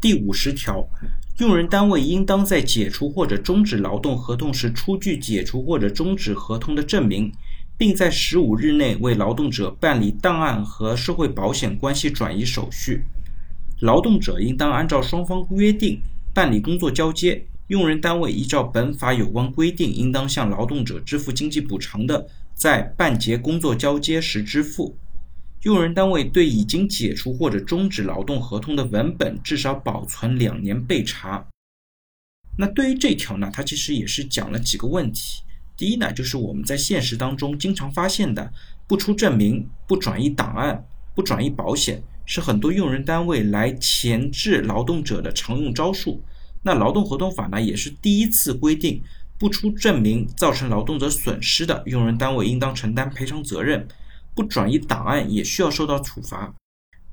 第五十条，用人单位应当在解除或者终止劳动合同时出具解除或者终止合同的证明，并在十五日内为劳动者办理档案和社会保险关系转移手续。劳动者应当按照双方约定办理工作交接。用人单位依照本法有关规定，应当向劳动者支付经济补偿的，在办结工作交接时支付。用人单位对已经解除或者终止劳动合同的文本至少保存两年备查。那对于这条呢，它其实也是讲了几个问题。第一呢，就是我们在现实当中经常发现的不出证明、不转移档案、不转移保险，是很多用人单位来钳制劳动者的常用招数。那劳动合同法呢，也是第一次规定不出证明造成劳动者损失的，用人单位应当承担赔偿责任。不转移档案也需要受到处罚，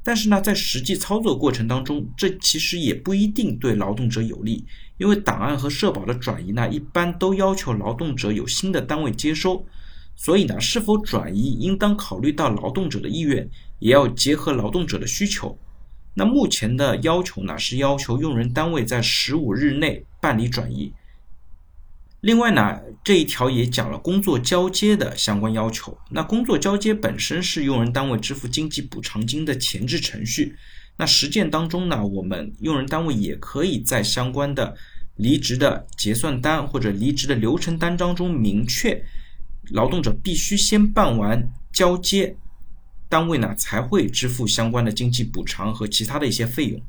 但是呢，在实际操作过程当中，这其实也不一定对劳动者有利，因为档案和社保的转移呢，一般都要求劳动者有新的单位接收，所以呢，是否转移应当考虑到劳动者的意愿，也要结合劳动者的需求。那目前的要求呢，是要求用人单位在十五日内办理转移。另外呢，这一条也讲了工作交接的相关要求。那工作交接本身是用人单位支付经济补偿金的前置程序。那实践当中呢，我们用人单位也可以在相关的离职的结算单或者离职的流程单当中明确，劳动者必须先办完交接，单位呢才会支付相关的经济补偿和其他的一些费用。